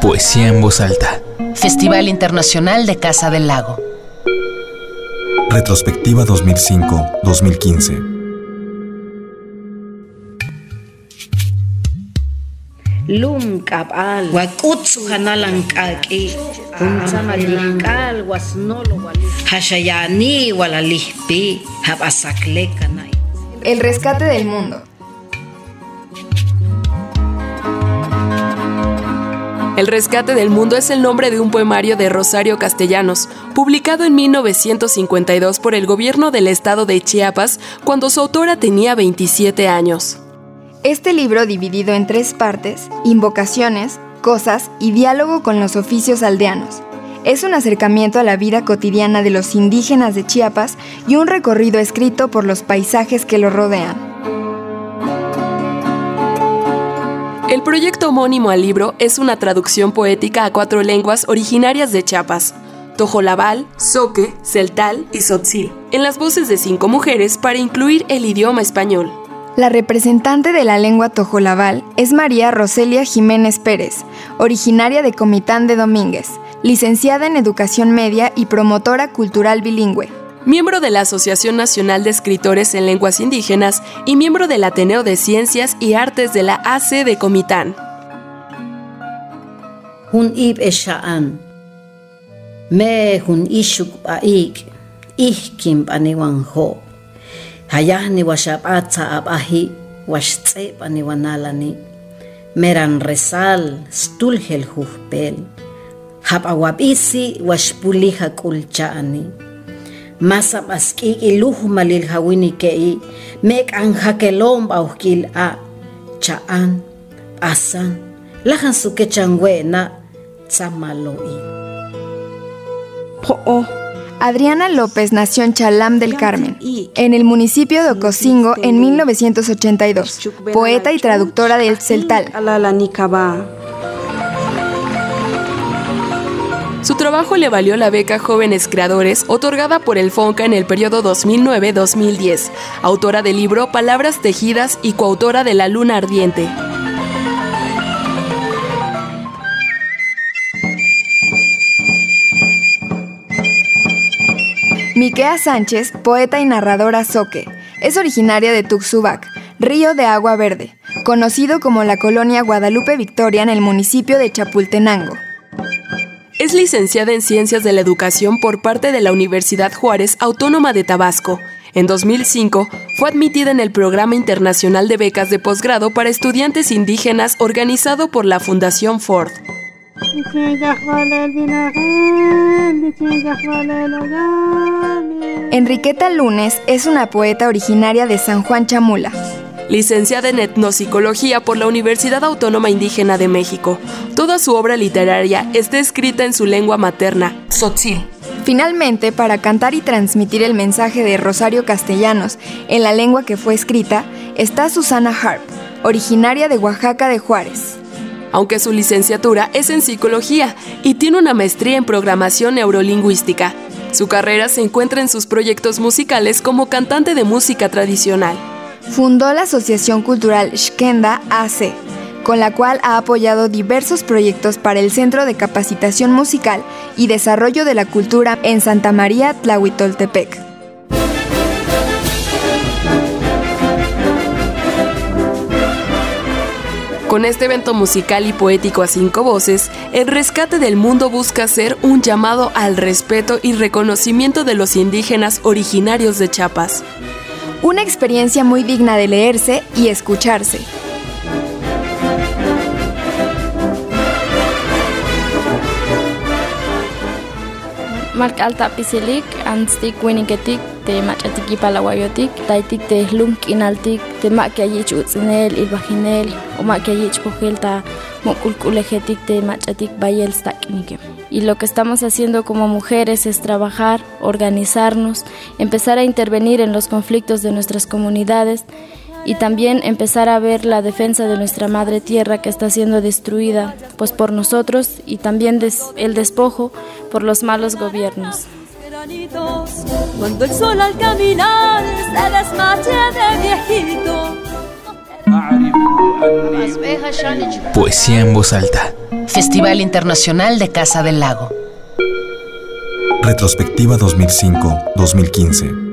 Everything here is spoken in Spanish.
Poesía en voz alta. Festival Internacional de Casa del Lago. Retrospectiva 2005-2015. lum kap'al wak'utsu hanalan k'ak'i kuntzama lihk'al wasnolo walih hashayani walalihpi hab'asakle kanay El rescate del mundo. El rescate del mundo es el nombre de un poemario de Rosario Castellanos, publicado en 1952 por el gobierno del estado de Chiapas cuando su autora tenía 27 años. Este libro, dividido en tres partes, invocaciones, cosas y diálogo con los oficios aldeanos, es un acercamiento a la vida cotidiana de los indígenas de Chiapas y un recorrido escrito por los paisajes que lo rodean. Proyecto homónimo al libro es una traducción poética a cuatro lenguas originarias de Chiapas, tojolabal, soque, celtal y sotzil, en las voces de cinco mujeres para incluir el idioma español. La representante de la lengua tojolabal es María Roselia Jiménez Pérez, originaria de Comitán de Domínguez, licenciada en Educación Media y promotora cultural bilingüe. Miembro de la Asociación Nacional de Escritores en Lenguas Indígenas y miembro del Ateneo de Ciencias y Artes de la AC de Comitán. hun ib esha'an me hun ishuk ba'ik ihkim b'aniwan ho. Hayahni washap'atza ab'aji waxtz'e b'aniwanalani meran resal stulhel hujpel jab'awab'isi waxpulija k'ulcha'ani masa b'ask'ik'i luj malil jawini ke'i mek'an jakelom b'awjkil'a cha'an b'asan lajan sukechan we'na tzamalo'i Adriana López nació en Chalam del Carmen, en el municipio de Ocosingo en 1982, poeta y traductora del celtal. Su trabajo le valió la beca Jóvenes Creadores otorgada por el FONCA en el periodo 2009-2010, autora del libro Palabras Tejidas y coautora de La Luna Ardiente. Miquea Sánchez, poeta y narradora soque, es originaria de Tuxubac, río de agua verde, conocido como la colonia Guadalupe Victoria en el municipio de Chapultenango. Es licenciada en Ciencias de la Educación por parte de la Universidad Juárez Autónoma de Tabasco. En 2005 fue admitida en el Programa Internacional de Becas de Posgrado para Estudiantes Indígenas organizado por la Fundación Ford. Enriqueta Lunes es una poeta originaria de San Juan Chamula. Licenciada en Etnopsicología por la Universidad Autónoma Indígena de México. Toda su obra literaria está escrita en su lengua materna, tzotzil. Finalmente, para cantar y transmitir el mensaje de Rosario Castellanos en la lengua que fue escrita, está Susana Harp, originaria de Oaxaca de Juárez. Aunque su licenciatura es en psicología y tiene una maestría en programación neurolingüística. Su carrera se encuentra en sus proyectos musicales como cantante de música tradicional. Fundó la Asociación Cultural Shkenda AC, con la cual ha apoyado diversos proyectos para el Centro de Capacitación Musical y Desarrollo de la Cultura en Santa María Tlahuitoltepec. Con este evento musical y poético a cinco voces, el rescate del mundo busca ser un llamado al respeto y reconocimiento de los indígenas originarios de Chiapas. Una experiencia muy digna de leerse y escucharse. Markalta pisilik, anstik winiketik, te machatik palawayotik, taitik te lunk inaltik, te makyayich utzinel, ilbajinel, o makyayich pogelta, mokulkulejetik, te machatik bayel staknike. Y lo que estamos haciendo como mujeres es trabajar, organizarnos, empezar a intervenir en los conflictos de nuestras comunidades y también empezar a ver la defensa de nuestra madre tierra que está siendo destruida pues por nosotros y también des el despojo por los malos gobiernos. Cuando el sol al caminar se desmache de viejito. Poesía en voz alta. Festival Internacional de Casa del Lago. Retrospectiva 2005-2015.